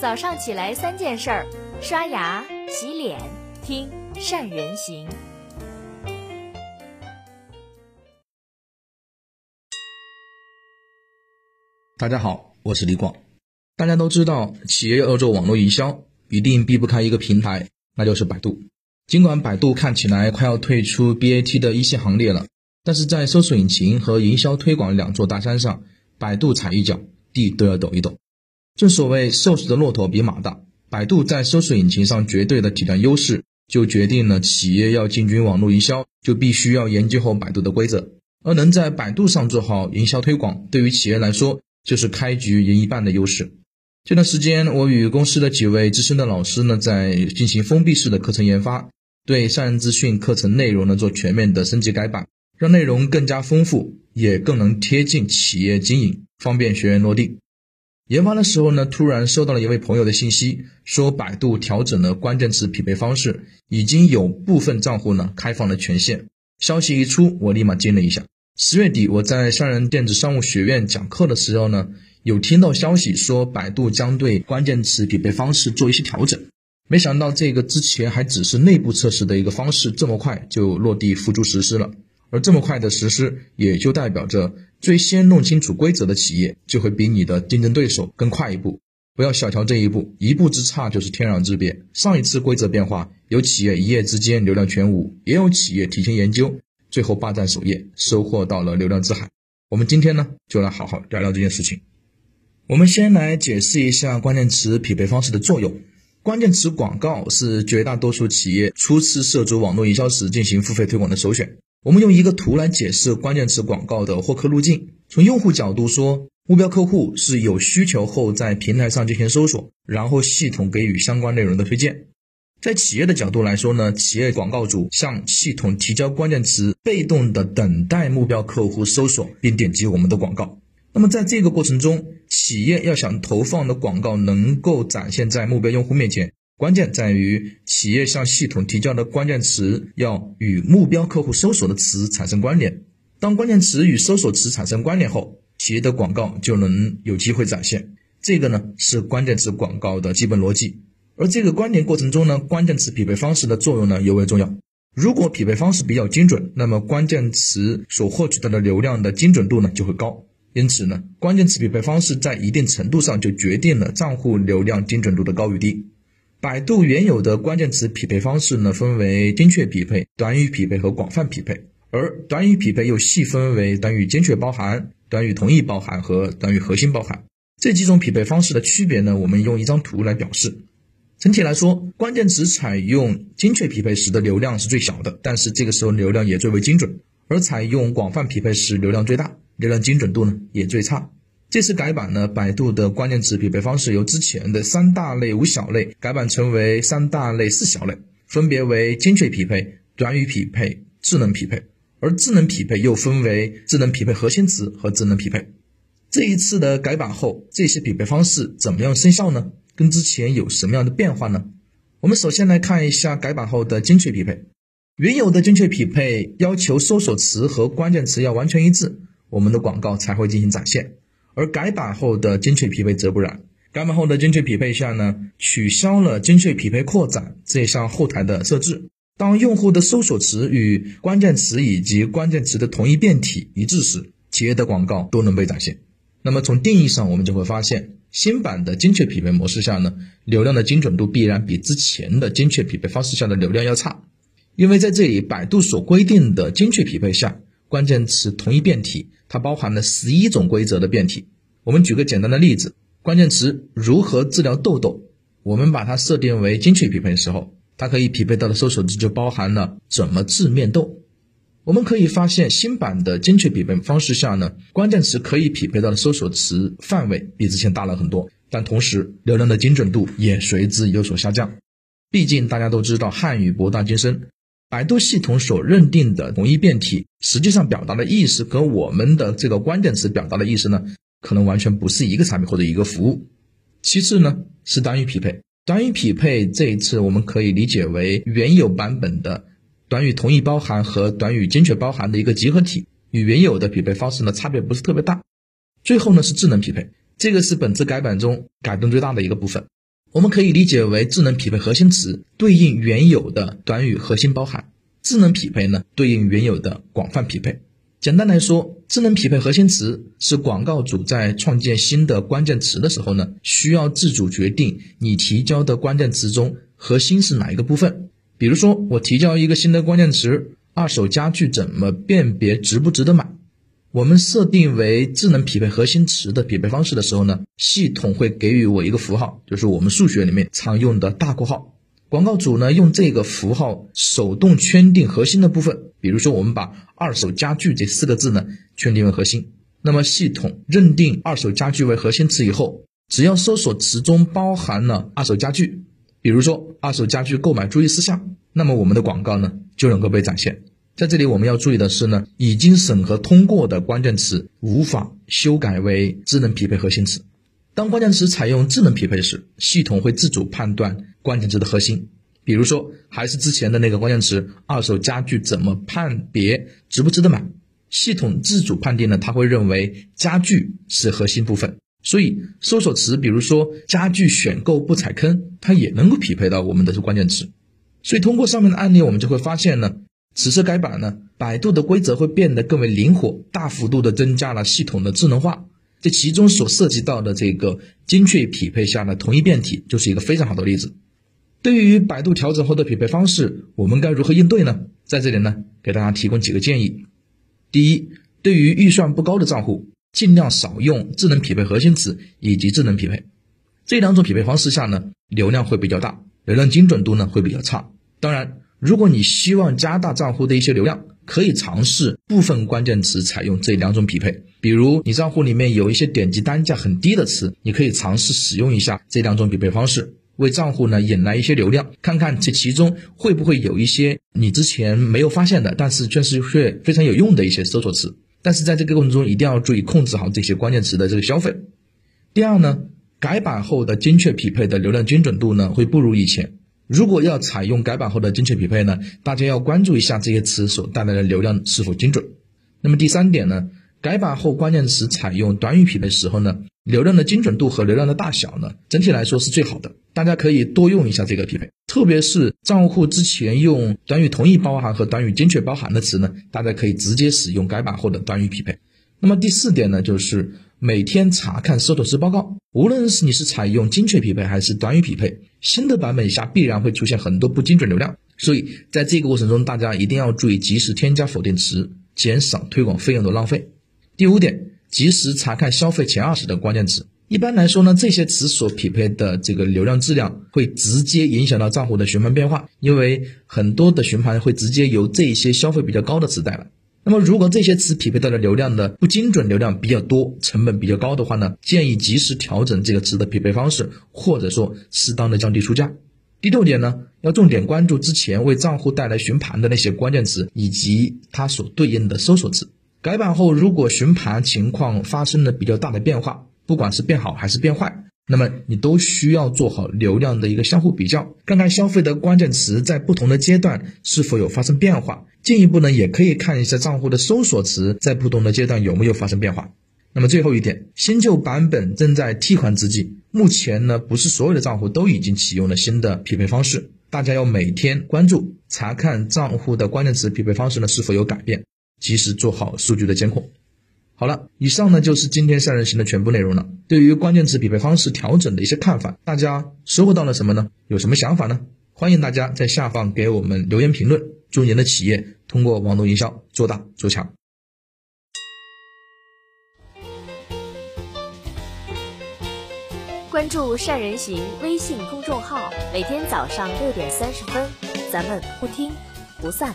早上起来三件事儿：刷牙、洗脸、听善人行。大家好，我是李广。大家都知道，企业要做网络营销，一定避不开一个平台，那就是百度。尽管百度看起来快要退出 BAT 的一线行列了，但是在搜索引擎和营销推广两座大山上，百度踩一脚，地都要抖一抖。正所谓瘦死的骆驼比马大，百度在搜索引擎上绝对的体量优势，就决定了企业要进军网络营销，就必须要研究好百度的规则。而能在百度上做好营销推广，对于企业来说，就是开局赢一半的优势。这段时间，我与公司的几位资深的老师呢，在进行封闭式的课程研发，对善人资讯课程内容呢做全面的升级改版，让内容更加丰富，也更能贴近企业经营，方便学员落地。研发的时候呢，突然收到了一位朋友的信息，说百度调整了关键词匹配方式，已经有部分账户呢开放了权限。消息一出，我立马惊了一下。十月底，我在商人电子商务学院讲课的时候呢，有听到消息说百度将对关键词匹配方式做一些调整。没想到这个之前还只是内部测试的一个方式，这么快就落地付诸实施了。而这么快的实施，也就代表着最先弄清楚规则的企业就会比你的竞争对手更快一步。不要小瞧这一步，一步之差就是天壤之别。上一次规则变化，有企业一夜之间流量全无，也有企业提前研究。最后霸占首页，收获到了流量之海。我们今天呢，就来好好聊聊这件事情。我们先来解释一下关键词匹配方式的作用。关键词广告是绝大多数企业初次涉足网络营销时进行付费推广的首选。我们用一个图来解释关键词广告的获客路径。从用户角度说，目标客户是有需求后在平台上进行搜索，然后系统给予相关内容的推荐。在企业的角度来说呢，企业广告主向系统提交关键词，被动的等待目标客户搜索并点击我们的广告。那么在这个过程中，企业要想投放的广告能够展现在目标用户面前，关键在于企业向系统提交的关键词要与目标客户搜索的词产生关联。当关键词与搜索词产生关联后，企业的广告就能有机会展现。这个呢是关键词广告的基本逻辑。而这个关联过程中呢，关键词匹配方式的作用呢尤为重要。如果匹配方式比较精准，那么关键词所获取到的流量的精准度呢就会高。因此呢，关键词匹配方式在一定程度上就决定了账户流量精准度的高与低。百度原有的关键词匹配方式呢，分为精确匹配、短语匹配和广泛匹配。而短语匹配又细分为短语精确包含、短语同义包含和短语核心包含。这几种匹配方式的区别呢，我们用一张图来表示。整体来说，关键词采用精确匹配时的流量是最小的，但是这个时候流量也最为精准；而采用广泛匹配时流量最大，流量精准度呢也最差。这次改版呢，百度的关键词匹配方式由之前的三大类五小类改版成为三大类四小类，分别为精确匹配、短语匹配、智能匹配。而智能匹配又分为智能匹配核心词和智能匹配。这一次的改版后，这些匹配方式怎么样生效呢？跟之前有什么样的变化呢？我们首先来看一下改版后的精确匹配。原有的精确匹配要求搜索词和关键词要完全一致，我们的广告才会进行展现。而改版后的精确匹配则不然。改版后的精确匹配下呢，取消了精确匹配扩展这项后台的设置。当用户的搜索词与关键词以及关键词的同一变体一致时，企业的广告都能被展现。那么从定义上，我们就会发现。新版的精确匹配模式下呢，流量的精准度必然比之前的精确匹配方式下的流量要差，因为在这里，百度所规定的精确匹配下，关键词同一变体，它包含了十一种规则的变体。我们举个简单的例子，关键词如何治疗痘痘，我们把它设定为精确匹配的时候，它可以匹配到的搜索词就包含了怎么治面痘。我们可以发现，新版的精确匹配方式下呢，关键词可以匹配到的搜索词范围比之前大了很多，但同时流量的精准度也随之有所下降。毕竟大家都知道汉语博大精深，百度系统所认定的同一变体，实际上表达的意思和我们的这个关键词表达的意思呢，可能完全不是一个产品或者一个服务。其次呢，是短语匹配，短语匹配这一次我们可以理解为原有版本的。短语同义包含和短语精确包含的一个集合体，与原有的匹配方式呢差别不是特别大。最后呢是智能匹配，这个是本次改版中改动最大的一个部分。我们可以理解为智能匹配核心词对应原有的短语核心包含，智能匹配呢对应原有的广泛匹配。简单来说，智能匹配核心词是广告主在创建新的关键词的时候呢，需要自主决定你提交的关键词中核心是哪一个部分。比如说，我提交一个新的关键词“二手家具怎么辨别值不值得买”，我们设定为智能匹配核心词的匹配方式的时候呢，系统会给予我一个符号，就是我们数学里面常用的大括号。广告主呢，用这个符号手动圈定核心的部分。比如说，我们把“二手家具”这四个字呢圈定为核心。那么，系统认定“二手家具”为核心词以后，只要搜索词中包含了“二手家具”，比如说“二手家具购买注意事项”，那么我们的广告呢就能够被展现。在这里，我们要注意的是呢，已经审核通过的关键词无法修改为智能匹配核心词。当关键词采用智能匹配时，系统会自主判断关键词的核心。比如说，还是之前的那个关键词“二手家具怎么判别值不值得买”，系统自主判定呢，它会认为家具是核心部分。所以，搜索词比如说“家具选购不踩坑”，它也能够匹配到我们的关键词。所以，通过上面的案例，我们就会发现呢，此次改版呢，百度的规则会变得更为灵活，大幅度的增加了系统的智能化。这其中所涉及到的这个精确匹配下的同一变体，就是一个非常好的例子。对于百度调整后的匹配方式，我们该如何应对呢？在这里呢，给大家提供几个建议。第一，对于预算不高的账户，尽量少用智能匹配核心词以及智能匹配这两种匹配方式下呢，流量会比较大，流量精准度呢会比较差。当然，如果你希望加大账户的一些流量，可以尝试部分关键词采用这两种匹配，比如你账户里面有一些点击单价很低的词，你可以尝试使用一下这两种匹配方式，为账户呢引来一些流量，看看这其中会不会有一些你之前没有发现的，但是确实却非常有用的一些搜索词。但是在这个过程中一定要注意控制好这些关键词的这个消费。第二呢，改版后的精确匹配的流量精准度呢会不如以前。如果要采用改版后的精确匹配呢，大家要关注一下这些词所带来的流量是否精准。那么第三点呢，改版后关键词采用短语匹配时候呢，流量的精准度和流量的大小呢，整体来说是最好的。大家可以多用一下这个匹配，特别是账户之前用短语同意包含和短语精确包含的词呢，大家可以直接使用改版后的短语匹配。那么第四点呢，就是。每天查看搜索词报告，无论是你是采用精确匹配还是短语匹配，新的版本下必然会出现很多不精准流量，所以在这个过程中，大家一定要注意及时添加否定词，减少推广费用的浪费。第五点，及时查看消费前二十的关键词。一般来说呢，这些词所匹配的这个流量质量会直接影响到账户的询盘变化，因为很多的询盘会直接由这些消费比较高的词带来。那么，如果这些词匹配到的流量的不精准，流量比较多，成本比较高的话呢，建议及时调整这个词的匹配方式，或者说适当的降低出价。第六点呢，要重点关注之前为账户带来询盘的那些关键词以及它所对应的搜索词。改版后，如果询盘情况发生了比较大的变化，不管是变好还是变坏。那么你都需要做好流量的一个相互比较，看看消费的关键词在不同的阶段是否有发生变化。进一步呢，也可以看一下账户的搜索词在不同的阶段有没有发生变化。那么最后一点，新旧版本正在替换之际，目前呢不是所有的账户都已经启用了新的匹配方式，大家要每天关注查看账户的关键词匹配方式呢是否有改变，及时做好数据的监控。好了，以上呢就是今天善人行的全部内容了。对于关键词匹配方式调整的一些看法，大家收获到了什么呢？有什么想法呢？欢迎大家在下方给我们留言评论。祝您的企业通过网络营销做大做强。关注善人行微信公众号，每天早上六点三十分，咱们不听不散。